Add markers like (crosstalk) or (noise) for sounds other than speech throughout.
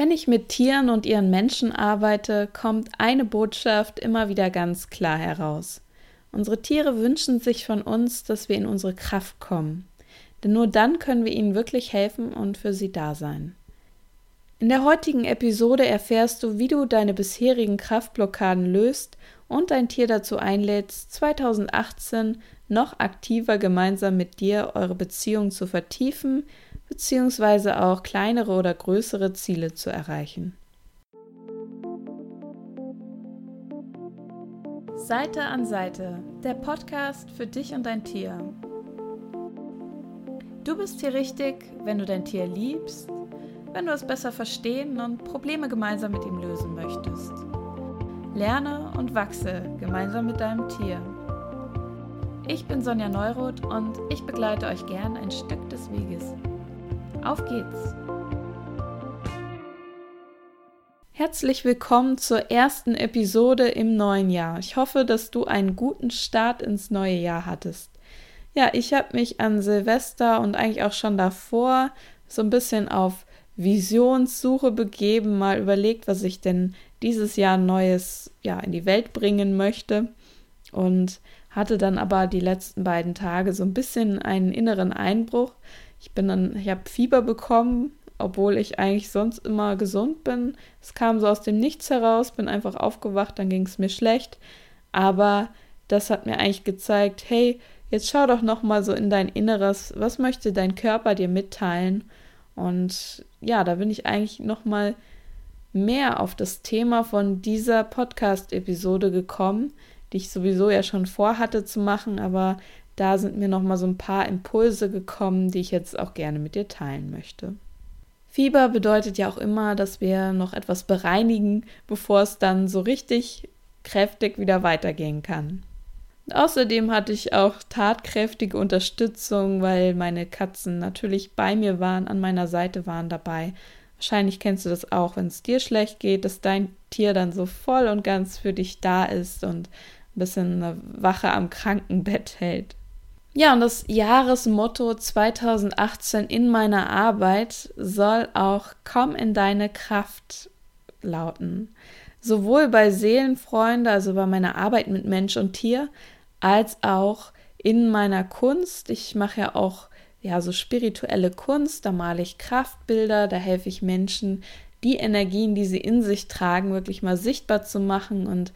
Wenn ich mit Tieren und ihren Menschen arbeite, kommt eine Botschaft immer wieder ganz klar heraus. Unsere Tiere wünschen sich von uns, dass wir in unsere Kraft kommen. Denn nur dann können wir ihnen wirklich helfen und für sie da sein. In der heutigen Episode erfährst du, wie du deine bisherigen Kraftblockaden löst und dein Tier dazu einlädst, 2018 noch aktiver gemeinsam mit dir eure Beziehung zu vertiefen beziehungsweise auch kleinere oder größere Ziele zu erreichen. Seite an Seite, der Podcast für dich und dein Tier. Du bist hier richtig, wenn du dein Tier liebst, wenn du es besser verstehen und Probleme gemeinsam mit ihm lösen möchtest. Lerne und wachse gemeinsam mit deinem Tier. Ich bin Sonja Neuroth und ich begleite euch gern ein Stück des Weges. Auf geht's! Herzlich willkommen zur ersten Episode im neuen Jahr. Ich hoffe, dass du einen guten Start ins neue Jahr hattest. Ja, ich habe mich an Silvester und eigentlich auch schon davor so ein bisschen auf Visionssuche begeben, mal überlegt, was ich denn dieses Jahr Neues ja in die Welt bringen möchte und hatte dann aber die letzten beiden Tage so ein bisschen einen inneren Einbruch, ich bin dann, ich habe Fieber bekommen, obwohl ich eigentlich sonst immer gesund bin. Es kam so aus dem Nichts heraus, bin einfach aufgewacht, dann ging es mir schlecht. Aber das hat mir eigentlich gezeigt, hey, jetzt schau doch noch mal so in dein Inneres, was möchte dein Körper dir mitteilen? Und ja, da bin ich eigentlich noch mal mehr auf das Thema von dieser Podcast-Episode gekommen, die ich sowieso ja schon vorhatte zu machen, aber da sind mir noch mal so ein paar Impulse gekommen, die ich jetzt auch gerne mit dir teilen möchte. Fieber bedeutet ja auch immer, dass wir noch etwas bereinigen, bevor es dann so richtig kräftig wieder weitergehen kann. Und außerdem hatte ich auch tatkräftige Unterstützung, weil meine Katzen natürlich bei mir waren, an meiner Seite waren dabei. Wahrscheinlich kennst du das auch, wenn es dir schlecht geht, dass dein Tier dann so voll und ganz für dich da ist und ein bisschen eine Wache am Krankenbett hält. Ja, und das Jahresmotto 2018 in meiner Arbeit soll auch Komm in deine Kraft lauten. Sowohl bei Seelenfreunde, also bei meiner Arbeit mit Mensch und Tier, als auch in meiner Kunst. Ich mache ja auch ja so spirituelle Kunst, da male ich Kraftbilder, da helfe ich Menschen, die Energien, die sie in sich tragen, wirklich mal sichtbar zu machen und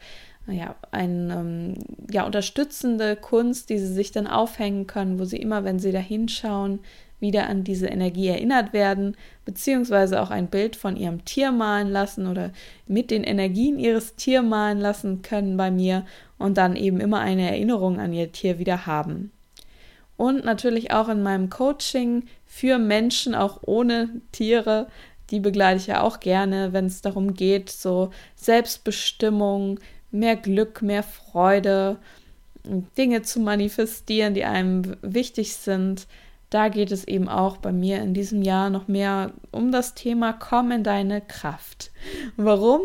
ja, eine ähm, ja, unterstützende Kunst, die sie sich dann aufhängen können, wo sie immer, wenn sie da hinschauen, wieder an diese Energie erinnert werden, beziehungsweise auch ein Bild von ihrem Tier malen lassen oder mit den Energien ihres Tier malen lassen können bei mir und dann eben immer eine Erinnerung an ihr Tier wieder haben. Und natürlich auch in meinem Coaching für Menschen, auch ohne Tiere, die begleite ich ja auch gerne, wenn es darum geht, so Selbstbestimmung, mehr Glück, mehr Freude, Dinge zu manifestieren, die einem wichtig sind. Da geht es eben auch bei mir in diesem Jahr noch mehr um das Thema Komm in deine Kraft. Warum?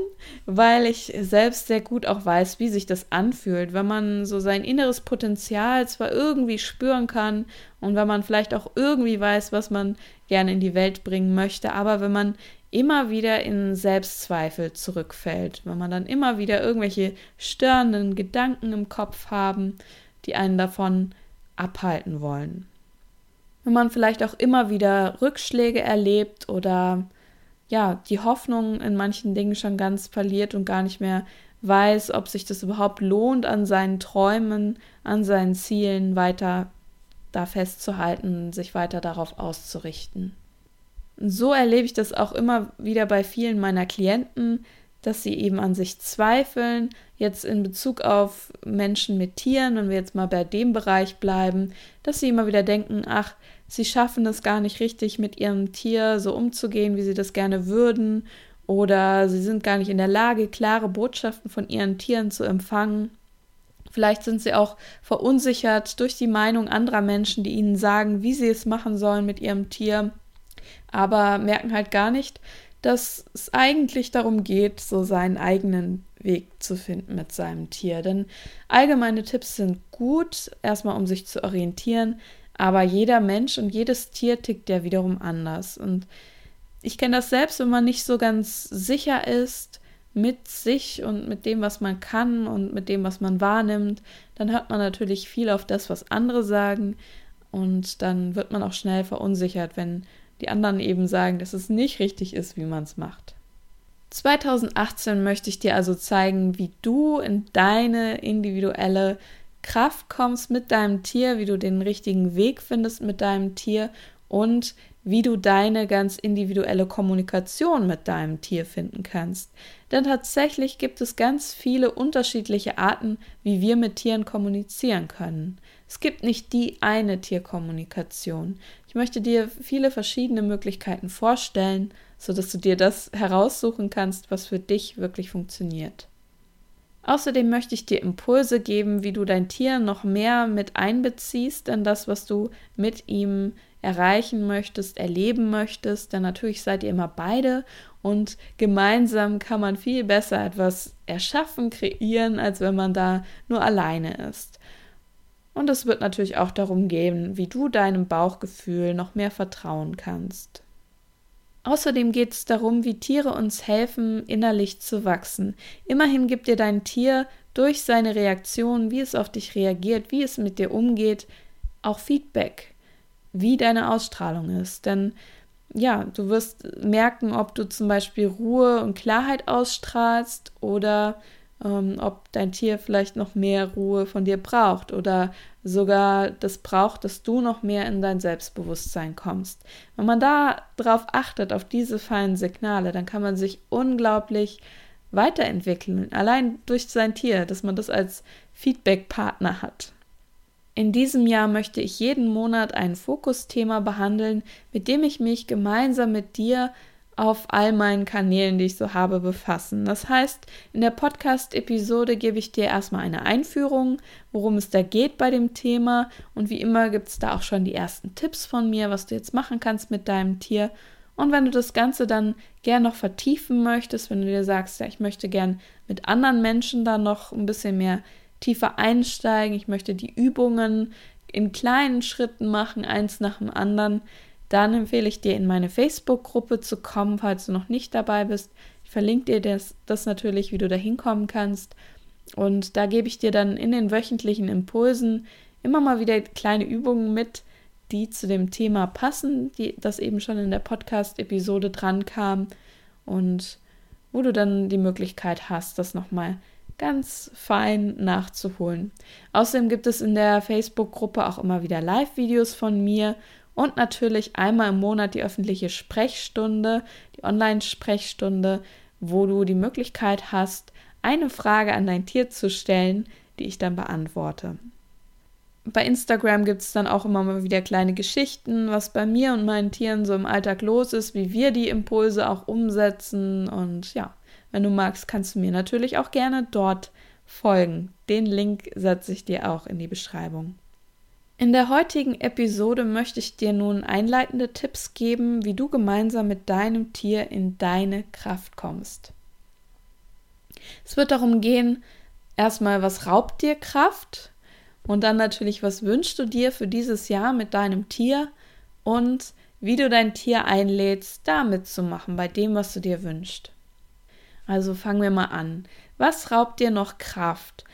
Weil ich selbst sehr gut auch weiß, wie sich das anfühlt, wenn man so sein inneres Potenzial zwar irgendwie spüren kann und wenn man vielleicht auch irgendwie weiß, was man gerne in die Welt bringen möchte, aber wenn man immer wieder in Selbstzweifel zurückfällt, wenn man dann immer wieder irgendwelche störenden Gedanken im Kopf haben, die einen davon abhalten wollen. Wenn man vielleicht auch immer wieder Rückschläge erlebt oder ja, die Hoffnung in manchen Dingen schon ganz verliert und gar nicht mehr weiß, ob sich das überhaupt lohnt, an seinen Träumen, an seinen Zielen weiter da festzuhalten, sich weiter darauf auszurichten so erlebe ich das auch immer wieder bei vielen meiner Klienten, dass sie eben an sich zweifeln. Jetzt in Bezug auf Menschen mit Tieren, wenn wir jetzt mal bei dem Bereich bleiben, dass sie immer wieder denken, ach, sie schaffen es gar nicht richtig mit ihrem Tier so umzugehen, wie sie das gerne würden, oder sie sind gar nicht in der Lage, klare Botschaften von ihren Tieren zu empfangen. Vielleicht sind sie auch verunsichert durch die Meinung anderer Menschen, die ihnen sagen, wie sie es machen sollen mit ihrem Tier aber merken halt gar nicht, dass es eigentlich darum geht, so seinen eigenen Weg zu finden mit seinem Tier. Denn allgemeine Tipps sind gut, erstmal um sich zu orientieren, aber jeder Mensch und jedes Tier tickt ja wiederum anders. Und ich kenne das selbst, wenn man nicht so ganz sicher ist mit sich und mit dem, was man kann und mit dem, was man wahrnimmt, dann hört man natürlich viel auf das, was andere sagen und dann wird man auch schnell verunsichert, wenn die anderen eben sagen, dass es nicht richtig ist, wie man es macht. 2018 möchte ich dir also zeigen, wie du in deine individuelle Kraft kommst mit deinem Tier, wie du den richtigen Weg findest mit deinem Tier und wie du deine ganz individuelle Kommunikation mit deinem Tier finden kannst. Denn tatsächlich gibt es ganz viele unterschiedliche Arten, wie wir mit Tieren kommunizieren können. Es gibt nicht die eine Tierkommunikation. Ich möchte dir viele verschiedene Möglichkeiten vorstellen, sodass du dir das heraussuchen kannst, was für dich wirklich funktioniert. Außerdem möchte ich dir Impulse geben, wie du dein Tier noch mehr mit einbeziehst in das, was du mit ihm erreichen möchtest, erleben möchtest, denn natürlich seid ihr immer beide und gemeinsam kann man viel besser etwas erschaffen, kreieren, als wenn man da nur alleine ist. Und es wird natürlich auch darum gehen, wie du deinem Bauchgefühl noch mehr vertrauen kannst. Außerdem geht es darum, wie Tiere uns helfen, innerlich zu wachsen. Immerhin gibt dir dein Tier durch seine Reaktion, wie es auf dich reagiert, wie es mit dir umgeht, auch Feedback wie deine Ausstrahlung ist. Denn ja, du wirst merken, ob du zum Beispiel Ruhe und Klarheit ausstrahlst oder ähm, ob dein Tier vielleicht noch mehr Ruhe von dir braucht oder sogar das braucht, dass du noch mehr in dein Selbstbewusstsein kommst. Wenn man da drauf achtet, auf diese feinen Signale, dann kann man sich unglaublich weiterentwickeln, allein durch sein Tier, dass man das als Feedback-Partner hat. In diesem Jahr möchte ich jeden Monat ein Fokusthema behandeln, mit dem ich mich gemeinsam mit dir auf all meinen Kanälen, die ich so habe, befassen. Das heißt, in der Podcast-Episode gebe ich dir erstmal eine Einführung, worum es da geht bei dem Thema. Und wie immer gibt es da auch schon die ersten Tipps von mir, was du jetzt machen kannst mit deinem Tier. Und wenn du das Ganze dann gern noch vertiefen möchtest, wenn du dir sagst, ja, ich möchte gern mit anderen Menschen da noch ein bisschen mehr tiefer einsteigen, ich möchte die Übungen in kleinen Schritten machen, eins nach dem anderen, dann empfehle ich dir, in meine Facebook-Gruppe zu kommen, falls du noch nicht dabei bist. Ich verlinke dir das, das natürlich, wie du da hinkommen kannst. Und da gebe ich dir dann in den wöchentlichen Impulsen immer mal wieder kleine Übungen mit, die zu dem Thema passen, die das eben schon in der Podcast-Episode dran kam und wo du dann die Möglichkeit hast, das nochmal ganz fein nachzuholen. Außerdem gibt es in der Facebook-Gruppe auch immer wieder Live-Videos von mir und natürlich einmal im Monat die öffentliche Sprechstunde, die Online-Sprechstunde, wo du die Möglichkeit hast, eine Frage an dein Tier zu stellen, die ich dann beantworte. Bei Instagram gibt es dann auch immer mal wieder kleine Geschichten, was bei mir und meinen Tieren so im Alltag los ist, wie wir die Impulse auch umsetzen und ja, wenn du magst, kannst du mir natürlich auch gerne dort folgen. Den Link setze ich dir auch in die Beschreibung. In der heutigen Episode möchte ich dir nun einleitende Tipps geben, wie du gemeinsam mit deinem Tier in deine Kraft kommst. Es wird darum gehen, erstmal, was raubt dir Kraft und dann natürlich, was wünschst du dir für dieses Jahr mit deinem Tier und wie du dein Tier einlädst, da mitzumachen bei dem, was du dir wünschst. Also fangen wir mal an. Was raubt dir noch Kraft?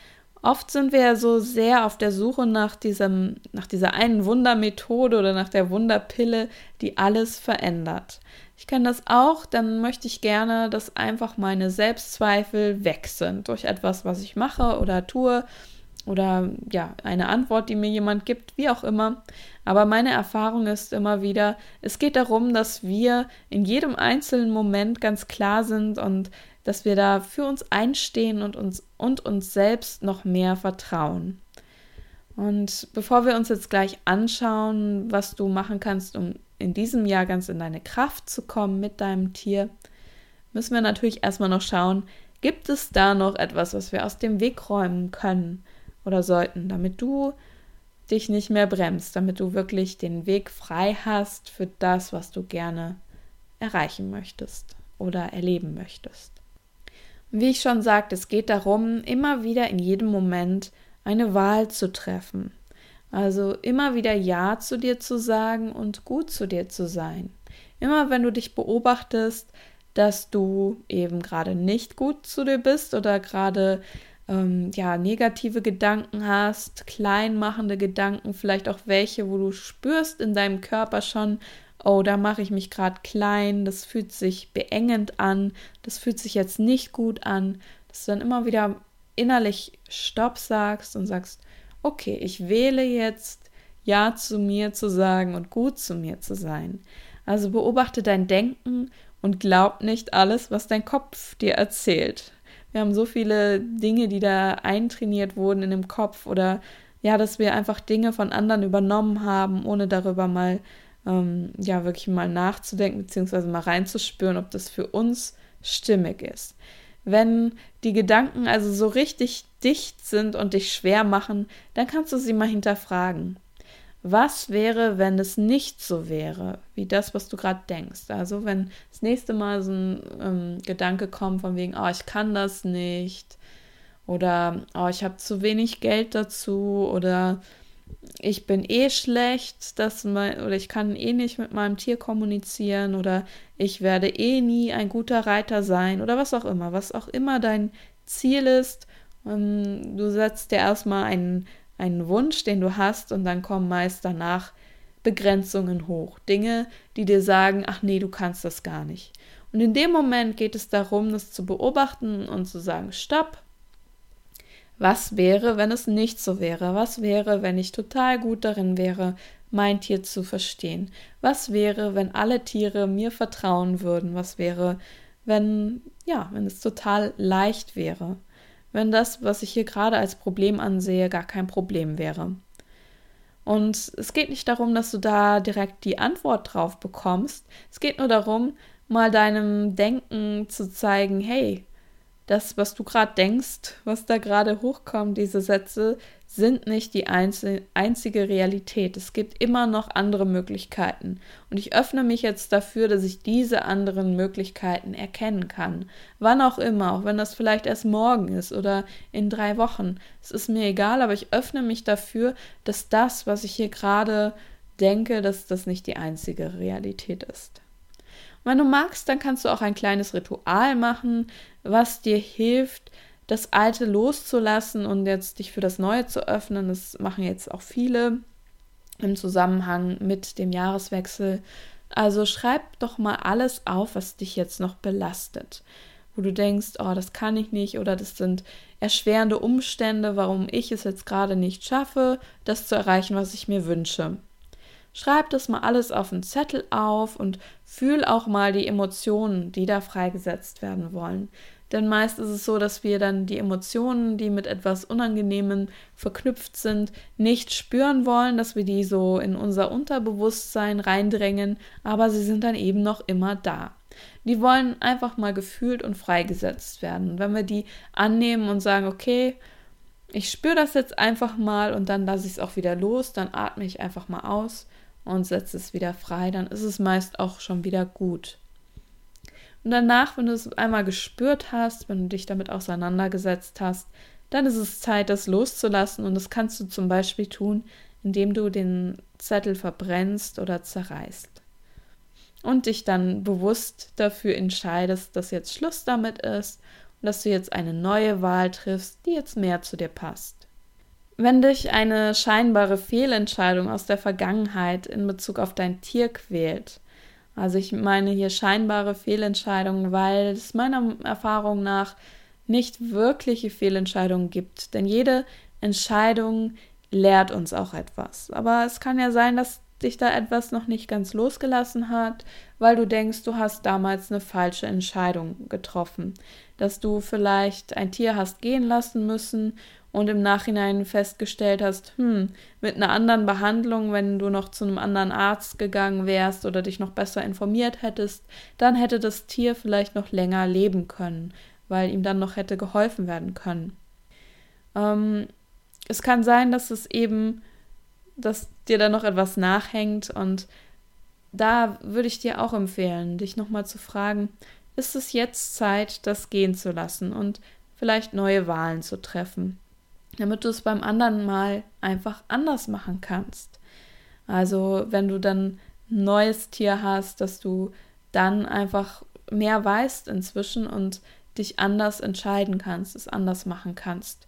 Oft sind wir ja so sehr auf der Suche nach diesem, nach dieser einen Wundermethode oder nach der Wunderpille, die alles verändert. Ich kenne das auch, dann möchte ich gerne, dass einfach meine Selbstzweifel weg sind durch etwas, was ich mache oder tue oder ja, eine Antwort, die mir jemand gibt, wie auch immer. Aber meine Erfahrung ist immer wieder, es geht darum, dass wir in jedem einzelnen Moment ganz klar sind und dass wir da für uns einstehen und uns und uns selbst noch mehr vertrauen. Und bevor wir uns jetzt gleich anschauen, was du machen kannst, um in diesem Jahr ganz in deine Kraft zu kommen mit deinem Tier, müssen wir natürlich erstmal noch schauen, gibt es da noch etwas, was wir aus dem Weg räumen können oder sollten, damit du dich nicht mehr bremst, damit du wirklich den Weg frei hast für das, was du gerne erreichen möchtest oder erleben möchtest. Wie ich schon sagte, es geht darum, immer wieder in jedem Moment eine Wahl zu treffen. Also immer wieder Ja zu dir zu sagen und gut zu dir zu sein. Immer wenn du dich beobachtest, dass du eben gerade nicht gut zu dir bist oder gerade ähm, ja, negative Gedanken hast, kleinmachende Gedanken, vielleicht auch welche, wo du spürst in deinem Körper schon, oh, da mache ich mich gerade klein, das fühlt sich beengend an, das fühlt sich jetzt nicht gut an, dass du dann immer wieder innerlich Stopp sagst und sagst, okay, ich wähle jetzt Ja zu mir zu sagen und gut zu mir zu sein. Also beobachte dein Denken und glaub nicht alles, was dein Kopf dir erzählt. Wir haben so viele Dinge, die da eintrainiert wurden in dem Kopf oder ja, dass wir einfach Dinge von anderen übernommen haben, ohne darüber mal ähm, ja wirklich mal nachzudenken beziehungsweise mal reinzuspüren, ob das für uns stimmig ist. Wenn die Gedanken also so richtig dicht sind und dich schwer machen, dann kannst du sie mal hinterfragen. Was wäre, wenn es nicht so wäre, wie das, was du gerade denkst? Also wenn das nächste Mal so ein ähm, Gedanke kommt von wegen, oh, ich kann das nicht oder oh, ich habe zu wenig Geld dazu oder ich bin eh schlecht, dass mein, oder ich kann eh nicht mit meinem Tier kommunizieren oder ich werde eh nie ein guter Reiter sein oder was auch immer, was auch immer dein Ziel ist. Ähm, du setzt dir erstmal einen, einen Wunsch, den du hast, und dann kommen meist danach Begrenzungen hoch. Dinge, die dir sagen, ach nee, du kannst das gar nicht. Und in dem Moment geht es darum, das zu beobachten und zu sagen, stopp, was wäre, wenn es nicht so wäre? Was wäre, wenn ich total gut darin wäre, mein Tier zu verstehen? Was wäre, wenn alle Tiere mir vertrauen würden? Was wäre, wenn, ja, wenn es total leicht wäre? Wenn das, was ich hier gerade als Problem ansehe, gar kein Problem wäre. Und es geht nicht darum, dass du da direkt die Antwort drauf bekommst. Es geht nur darum, mal deinem Denken zu zeigen, hey, das, was du gerade denkst, was da gerade hochkommt, diese Sätze, sind nicht die einzige Realität. Es gibt immer noch andere Möglichkeiten. Und ich öffne mich jetzt dafür, dass ich diese anderen Möglichkeiten erkennen kann. Wann auch immer, auch wenn das vielleicht erst morgen ist oder in drei Wochen. Es ist mir egal, aber ich öffne mich dafür, dass das, was ich hier gerade denke, dass das nicht die einzige Realität ist. Wenn du magst, dann kannst du auch ein kleines Ritual machen, was dir hilft, das Alte loszulassen und jetzt dich für das Neue zu öffnen. Das machen jetzt auch viele im Zusammenhang mit dem Jahreswechsel. Also schreib doch mal alles auf, was dich jetzt noch belastet. Wo du denkst, oh, das kann ich nicht oder das sind erschwerende Umstände, warum ich es jetzt gerade nicht schaffe, das zu erreichen, was ich mir wünsche. Schreib das mal alles auf einen Zettel auf und fühl auch mal die Emotionen, die da freigesetzt werden wollen. Denn meist ist es so, dass wir dann die Emotionen, die mit etwas Unangenehmem verknüpft sind, nicht spüren wollen, dass wir die so in unser Unterbewusstsein reindrängen, aber sie sind dann eben noch immer da. Die wollen einfach mal gefühlt und freigesetzt werden. Und wenn wir die annehmen und sagen, okay, ich spüre das jetzt einfach mal und dann lasse ich es auch wieder los, dann atme ich einfach mal aus und setzt es wieder frei, dann ist es meist auch schon wieder gut. Und danach, wenn du es einmal gespürt hast, wenn du dich damit auseinandergesetzt hast, dann ist es Zeit, das loszulassen. Und das kannst du zum Beispiel tun, indem du den Zettel verbrennst oder zerreißt. Und dich dann bewusst dafür entscheidest, dass jetzt Schluss damit ist und dass du jetzt eine neue Wahl triffst, die jetzt mehr zu dir passt. Wenn dich eine scheinbare Fehlentscheidung aus der Vergangenheit in Bezug auf dein Tier quält, also ich meine hier scheinbare Fehlentscheidungen, weil es meiner Erfahrung nach nicht wirkliche Fehlentscheidungen gibt, denn jede Entscheidung lehrt uns auch etwas. Aber es kann ja sein, dass dich da etwas noch nicht ganz losgelassen hat, weil du denkst, du hast damals eine falsche Entscheidung getroffen, dass du vielleicht ein Tier hast gehen lassen müssen und im Nachhinein festgestellt hast, hm, mit einer anderen Behandlung, wenn du noch zu einem anderen Arzt gegangen wärst oder dich noch besser informiert hättest, dann hätte das Tier vielleicht noch länger leben können, weil ihm dann noch hätte geholfen werden können. Ähm, es kann sein, dass es eben, dass dir da noch etwas nachhängt und da würde ich dir auch empfehlen, dich nochmal zu fragen, ist es jetzt Zeit, das gehen zu lassen und vielleicht neue Wahlen zu treffen? Damit du es beim anderen Mal einfach anders machen kannst. Also wenn du dann ein neues Tier hast, dass du dann einfach mehr weißt inzwischen und dich anders entscheiden kannst, es anders machen kannst.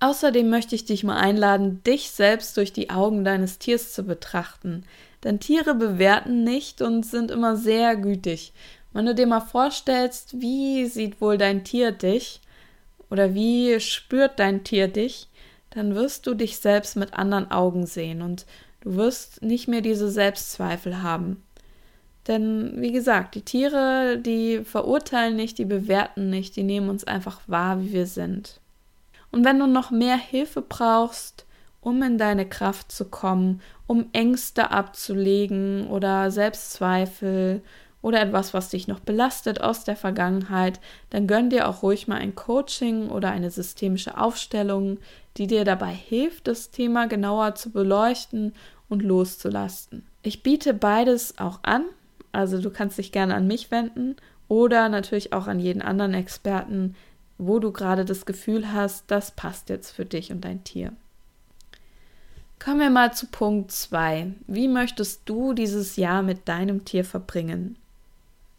Außerdem möchte ich dich mal einladen, dich selbst durch die Augen deines Tiers zu betrachten. Denn Tiere bewerten nicht und sind immer sehr gütig. Wenn du dir mal vorstellst, wie sieht wohl dein Tier dich oder wie spürt dein Tier dich, dann wirst du dich selbst mit anderen Augen sehen und du wirst nicht mehr diese Selbstzweifel haben. Denn wie gesagt, die Tiere, die verurteilen nicht, die bewerten nicht, die nehmen uns einfach wahr, wie wir sind. Und wenn du noch mehr Hilfe brauchst, um in deine Kraft zu kommen, um Ängste abzulegen oder Selbstzweifel oder etwas, was dich noch belastet aus der Vergangenheit, dann gönn dir auch ruhig mal ein Coaching oder eine systemische Aufstellung, die dir dabei hilft, das Thema genauer zu beleuchten und loszulassen. Ich biete beides auch an, also du kannst dich gerne an mich wenden oder natürlich auch an jeden anderen Experten, wo du gerade das Gefühl hast, das passt jetzt für dich und dein Tier. Kommen wir mal zu Punkt 2. Wie möchtest du dieses Jahr mit deinem Tier verbringen?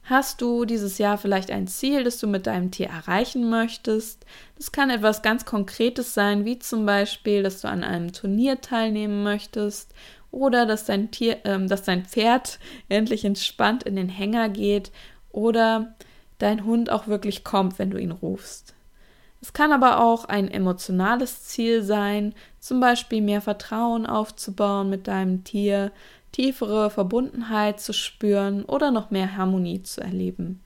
Hast du dieses Jahr vielleicht ein Ziel, das du mit deinem Tier erreichen möchtest? Das kann etwas ganz Konkretes sein, wie zum Beispiel, dass du an einem Turnier teilnehmen möchtest oder dass dein Tier, äh, dass dein Pferd (laughs) endlich entspannt in den Hänger geht oder dein Hund auch wirklich kommt, wenn du ihn rufst. Es kann aber auch ein emotionales Ziel sein, zum Beispiel mehr Vertrauen aufzubauen mit deinem Tier, tiefere Verbundenheit zu spüren oder noch mehr Harmonie zu erleben.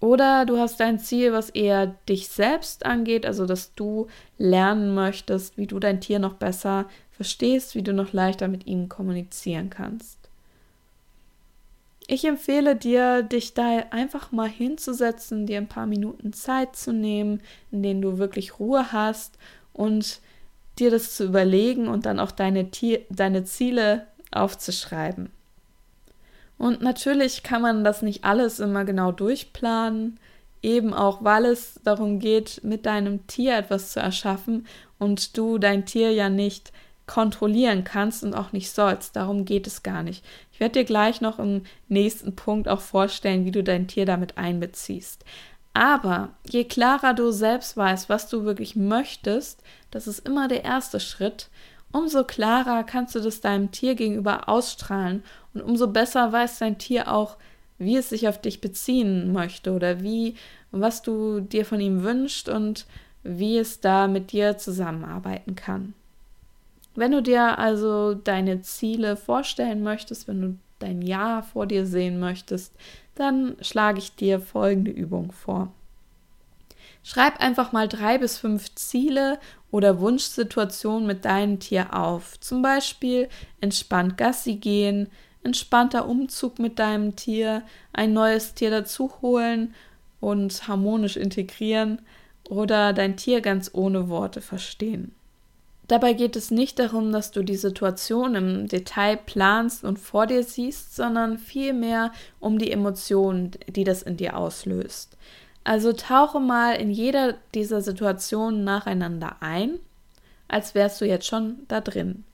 Oder du hast ein Ziel, was eher dich selbst angeht, also dass du lernen möchtest, wie du dein Tier noch besser verstehst, wie du noch leichter mit ihm kommunizieren kannst. Ich empfehle dir, dich da einfach mal hinzusetzen, dir ein paar Minuten Zeit zu nehmen, in denen du wirklich Ruhe hast und dir das zu überlegen und dann auch deine, Tier deine Ziele aufzuschreiben. Und natürlich kann man das nicht alles immer genau durchplanen, eben auch weil es darum geht, mit deinem Tier etwas zu erschaffen und du dein Tier ja nicht kontrollieren kannst und auch nicht sollst. Darum geht es gar nicht. Ich werde dir gleich noch im nächsten Punkt auch vorstellen, wie du dein Tier damit einbeziehst. Aber je klarer du selbst weißt, was du wirklich möchtest, das ist immer der erste Schritt, umso klarer kannst du das deinem Tier gegenüber ausstrahlen und umso besser weiß dein Tier auch, wie es sich auf dich beziehen möchte oder wie, was du dir von ihm wünschst und wie es da mit dir zusammenarbeiten kann. Wenn du dir also deine Ziele vorstellen möchtest, wenn du dein Jahr vor dir sehen möchtest, dann schlage ich dir folgende Übung vor. Schreib einfach mal drei bis fünf Ziele oder Wunschsituationen mit deinem Tier auf. Zum Beispiel entspannt Gassi gehen, entspannter Umzug mit deinem Tier, ein neues Tier dazu holen und harmonisch integrieren oder dein Tier ganz ohne Worte verstehen. Dabei geht es nicht darum, dass du die Situation im Detail planst und vor dir siehst, sondern vielmehr um die Emotionen, die das in dir auslöst. Also tauche mal in jeder dieser Situationen nacheinander ein, als wärst du jetzt schon da drin.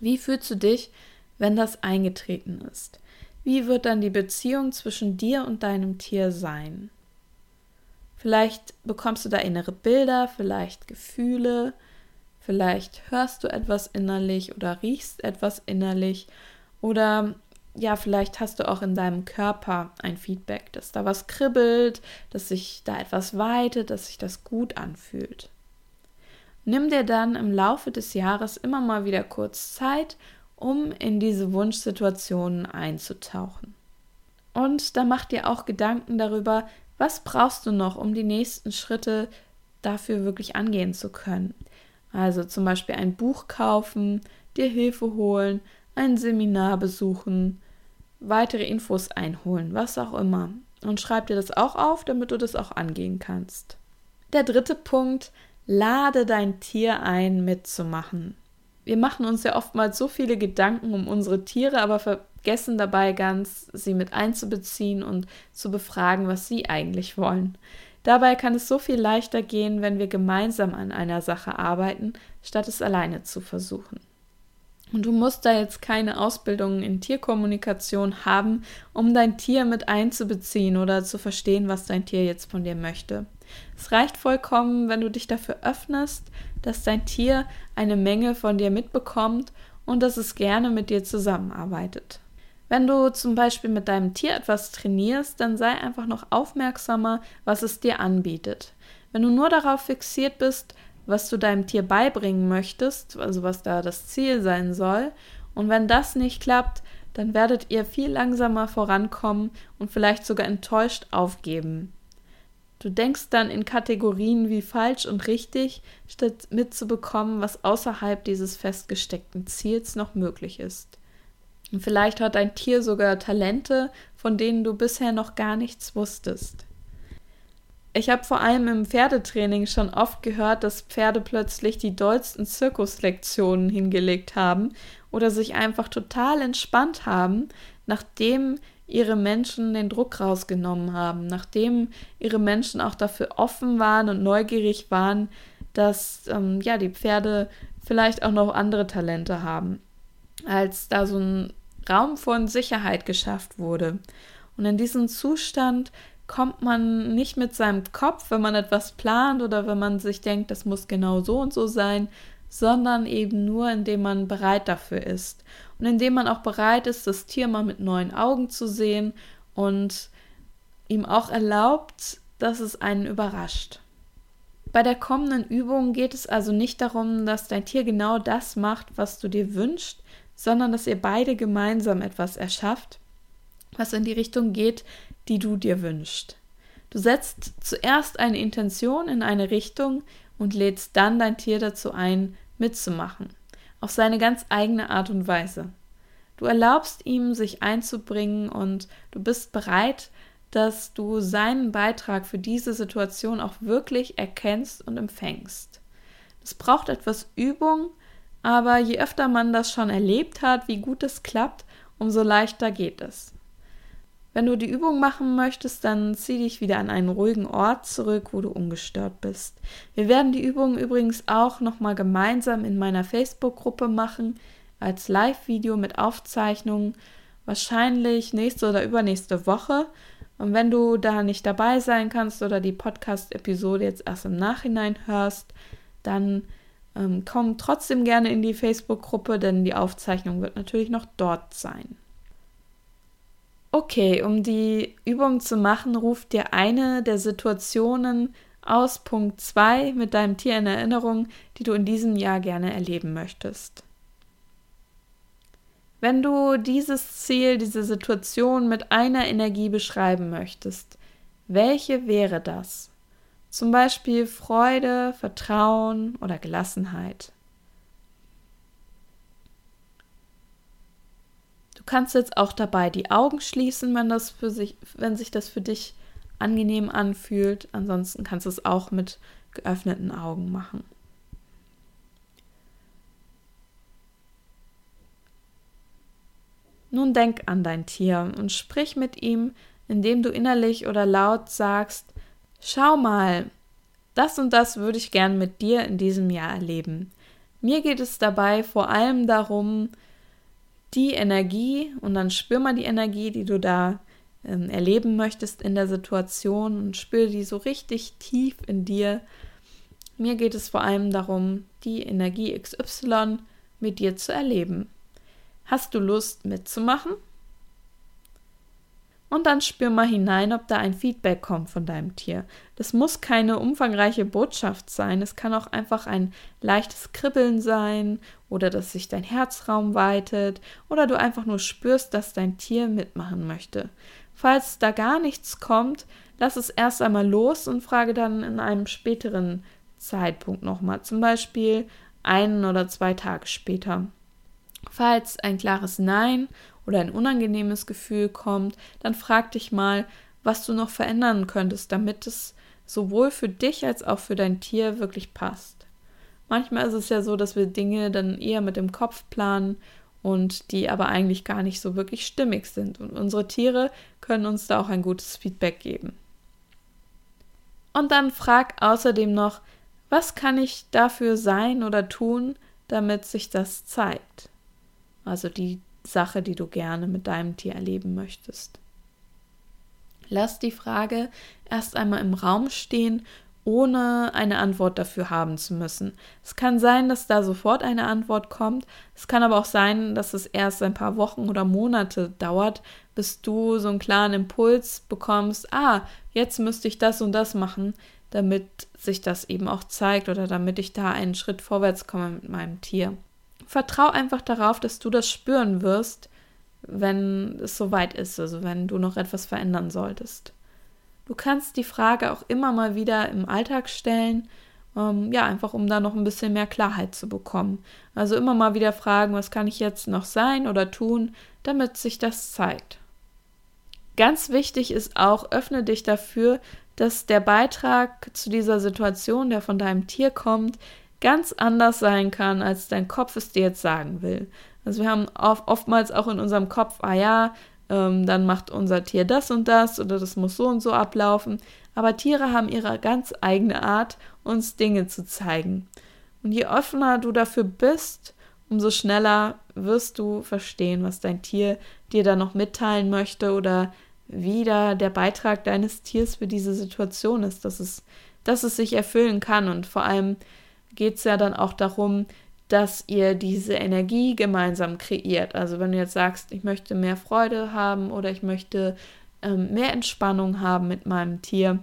Wie fühlst du dich, wenn das eingetreten ist? Wie wird dann die Beziehung zwischen dir und deinem Tier sein? Vielleicht bekommst du da innere Bilder, vielleicht Gefühle, Vielleicht hörst du etwas innerlich oder riechst etwas innerlich oder ja, vielleicht hast du auch in deinem Körper ein Feedback, dass da was kribbelt, dass sich da etwas weitet, dass sich das gut anfühlt. Nimm dir dann im Laufe des Jahres immer mal wieder kurz Zeit, um in diese Wunschsituationen einzutauchen. Und da mach dir auch Gedanken darüber, was brauchst du noch, um die nächsten Schritte dafür wirklich angehen zu können. Also zum Beispiel ein Buch kaufen, dir Hilfe holen, ein Seminar besuchen, weitere Infos einholen, was auch immer. Und schreib dir das auch auf, damit du das auch angehen kannst. Der dritte Punkt, lade dein Tier ein, mitzumachen. Wir machen uns ja oftmals so viele Gedanken um unsere Tiere, aber vergessen dabei ganz, sie mit einzubeziehen und zu befragen, was sie eigentlich wollen. Dabei kann es so viel leichter gehen, wenn wir gemeinsam an einer Sache arbeiten, statt es alleine zu versuchen. Und du musst da jetzt keine Ausbildung in Tierkommunikation haben, um dein Tier mit einzubeziehen oder zu verstehen, was dein Tier jetzt von dir möchte. Es reicht vollkommen, wenn du dich dafür öffnest, dass dein Tier eine Menge von dir mitbekommt und dass es gerne mit dir zusammenarbeitet. Wenn du zum Beispiel mit deinem Tier etwas trainierst, dann sei einfach noch aufmerksamer, was es dir anbietet. Wenn du nur darauf fixiert bist, was du deinem Tier beibringen möchtest, also was da das Ziel sein soll. Und wenn das nicht klappt, dann werdet ihr viel langsamer vorankommen und vielleicht sogar enttäuscht aufgeben. Du denkst dann in Kategorien wie falsch und richtig, statt mitzubekommen, was außerhalb dieses festgesteckten Ziels noch möglich ist. Und vielleicht hat dein Tier sogar Talente, von denen du bisher noch gar nichts wusstest. Ich habe vor allem im Pferdetraining schon oft gehört, dass Pferde plötzlich die dollsten Zirkuslektionen hingelegt haben oder sich einfach total entspannt haben, nachdem ihre Menschen den Druck rausgenommen haben, nachdem ihre Menschen auch dafür offen waren und neugierig waren, dass ähm, ja die Pferde vielleicht auch noch andere Talente haben, als da so ein Raum von Sicherheit geschafft wurde. Und in diesem Zustand kommt man nicht mit seinem Kopf, wenn man etwas plant oder wenn man sich denkt, das muss genau so und so sein, sondern eben nur, indem man bereit dafür ist und indem man auch bereit ist, das Tier mal mit neuen Augen zu sehen und ihm auch erlaubt, dass es einen überrascht. Bei der kommenden Übung geht es also nicht darum, dass dein Tier genau das macht, was du dir wünschst, sondern dass ihr beide gemeinsam etwas erschafft, was in die Richtung geht, die du dir wünschst. Du setzt zuerst eine Intention in eine Richtung und lädst dann dein Tier dazu ein, mitzumachen, auf seine ganz eigene Art und Weise. Du erlaubst ihm, sich einzubringen und du bist bereit, dass du seinen Beitrag für diese Situation auch wirklich erkennst und empfängst. Es braucht etwas Übung, aber je öfter man das schon erlebt hat, wie gut es klappt, umso leichter geht es. Wenn du die Übung machen möchtest, dann zieh dich wieder an einen ruhigen Ort zurück, wo du ungestört bist. Wir werden die Übung übrigens auch nochmal gemeinsam in meiner Facebook-Gruppe machen, als Live-Video mit Aufzeichnungen, wahrscheinlich nächste oder übernächste Woche. Und wenn du da nicht dabei sein kannst oder die Podcast-Episode jetzt erst im Nachhinein hörst, dann ähm, komm trotzdem gerne in die Facebook-Gruppe, denn die Aufzeichnung wird natürlich noch dort sein. Okay, um die Übung zu machen, ruft dir eine der Situationen aus Punkt 2 mit deinem Tier in Erinnerung, die du in diesem Jahr gerne erleben möchtest. Wenn du dieses Ziel, diese Situation mit einer Energie beschreiben möchtest, welche wäre das? Zum Beispiel Freude, Vertrauen oder Gelassenheit. Kannst jetzt auch dabei die Augen schließen, wenn das für sich, wenn sich das für dich angenehm anfühlt. Ansonsten kannst du es auch mit geöffneten Augen machen. Nun denk an dein Tier und sprich mit ihm, indem du innerlich oder laut sagst, schau mal, das und das würde ich gern mit dir in diesem Jahr erleben. Mir geht es dabei vor allem darum, die Energie und dann spür mal die Energie, die du da ähm, erleben möchtest in der Situation und spür die so richtig tief in dir. Mir geht es vor allem darum, die Energie XY mit dir zu erleben. Hast du Lust mitzumachen? Und dann spür mal hinein, ob da ein Feedback kommt von deinem Tier. Das muss keine umfangreiche Botschaft sein, es kann auch einfach ein leichtes Kribbeln sein oder dass sich dein Herzraum weitet oder du einfach nur spürst, dass dein Tier mitmachen möchte. Falls da gar nichts kommt, lass es erst einmal los und frage dann in einem späteren Zeitpunkt nochmal, zum Beispiel einen oder zwei Tage später. Falls ein klares Nein oder ein unangenehmes Gefühl kommt, dann frag dich mal, was du noch verändern könntest, damit es sowohl für dich als auch für dein Tier wirklich passt. Manchmal ist es ja so, dass wir Dinge dann eher mit dem Kopf planen und die aber eigentlich gar nicht so wirklich stimmig sind. Und unsere Tiere können uns da auch ein gutes Feedback geben. Und dann frag außerdem noch, was kann ich dafür sein oder tun, damit sich das zeigt? also die Sache, die du gerne mit deinem Tier erleben möchtest. Lass die Frage erst einmal im Raum stehen, ohne eine Antwort dafür haben zu müssen. Es kann sein, dass da sofort eine Antwort kommt. Es kann aber auch sein, dass es erst ein paar Wochen oder Monate dauert, bis du so einen klaren Impuls bekommst, ah, jetzt müsste ich das und das machen, damit sich das eben auch zeigt oder damit ich da einen Schritt vorwärts komme mit meinem Tier. Vertrau einfach darauf, dass du das spüren wirst, wenn es soweit ist, also wenn du noch etwas verändern solltest. Du kannst die Frage auch immer mal wieder im Alltag stellen, ähm, ja, einfach um da noch ein bisschen mehr Klarheit zu bekommen. Also immer mal wieder fragen, was kann ich jetzt noch sein oder tun, damit sich das zeigt. Ganz wichtig ist auch, öffne dich dafür, dass der Beitrag zu dieser Situation, der von deinem Tier kommt, ganz anders sein kann, als dein Kopf es dir jetzt sagen will. Also wir haben oftmals auch in unserem Kopf, ah ja, ähm, dann macht unser Tier das und das oder das muss so und so ablaufen. Aber Tiere haben ihre ganz eigene Art, uns Dinge zu zeigen. Und je offener du dafür bist, umso schneller wirst du verstehen, was dein Tier dir da noch mitteilen möchte oder wie da der Beitrag deines Tiers für diese Situation ist, dass es, dass es sich erfüllen kann. Und vor allem geht es ja dann auch darum, dass ihr diese Energie gemeinsam kreiert. Also wenn du jetzt sagst, ich möchte mehr Freude haben oder ich möchte ähm, mehr Entspannung haben mit meinem Tier,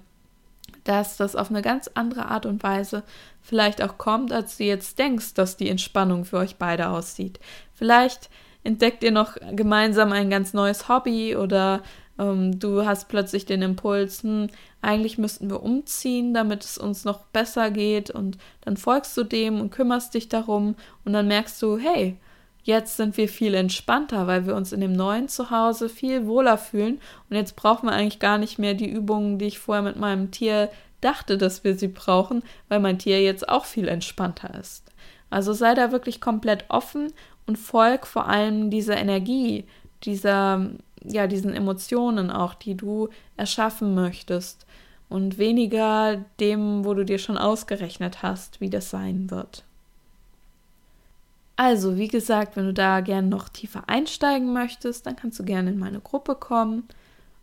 dass das auf eine ganz andere Art und Weise vielleicht auch kommt, als du jetzt denkst, dass die Entspannung für euch beide aussieht. Vielleicht entdeckt ihr noch gemeinsam ein ganz neues Hobby oder ähm, du hast plötzlich den Impuls, hm, eigentlich müssten wir umziehen, damit es uns noch besser geht. Und dann folgst du dem und kümmerst dich darum. Und dann merkst du, hey, jetzt sind wir viel entspannter, weil wir uns in dem neuen Zuhause viel wohler fühlen. Und jetzt brauchen wir eigentlich gar nicht mehr die Übungen, die ich vorher mit meinem Tier dachte, dass wir sie brauchen, weil mein Tier jetzt auch viel entspannter ist. Also sei da wirklich komplett offen und folg vor allem dieser Energie, dieser ja, diesen Emotionen auch, die du erschaffen möchtest und weniger dem, wo du dir schon ausgerechnet hast, wie das sein wird. Also, wie gesagt, wenn du da gerne noch tiefer einsteigen möchtest, dann kannst du gerne in meine Gruppe kommen.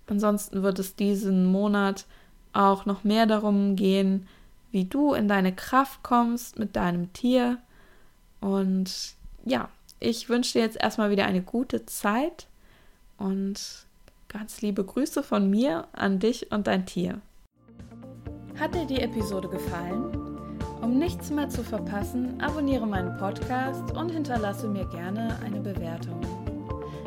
Ansonsten wird es diesen Monat auch noch mehr darum gehen, wie du in deine Kraft kommst mit deinem Tier. Und ja, ich wünsche dir jetzt erstmal wieder eine gute Zeit und ganz liebe Grüße von mir an dich und dein Tier. Hat dir die Episode gefallen? Um nichts mehr zu verpassen, abonniere meinen Podcast und hinterlasse mir gerne eine Bewertung.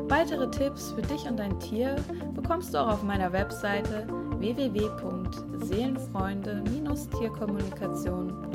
Weitere Tipps für dich und dein Tier bekommst du auch auf meiner Webseite www.seelenfreunde-tierkommunikation.de